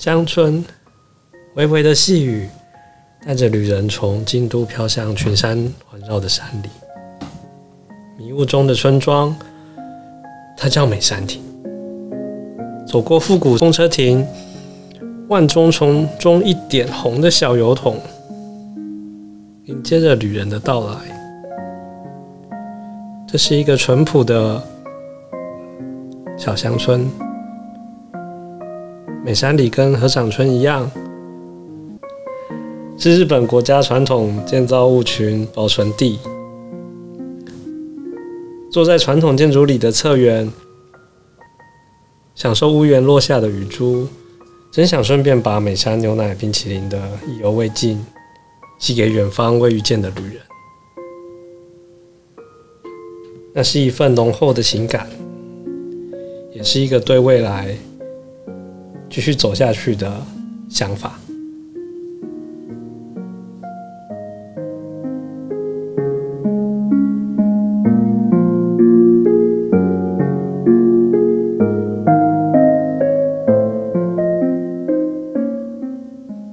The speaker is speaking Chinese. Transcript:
乡村，微微的细雨带着旅人从京都飘向群山环绕的山里。迷雾中的村庄，它叫美山亭。走过复古风车亭，万中丛中一点红的小油桶，迎接着旅人的到来。这是一个淳朴的小乡村。美山里跟合掌村一样，是日本国家传统建造物群保存地。坐在传统建筑里的侧园，享受屋檐落下的雨珠，真想顺便把美山牛奶冰淇淋的意犹未尽寄给远方未遇见的旅人。那是一份浓厚的情感，也是一个对未来继续走下去的想法。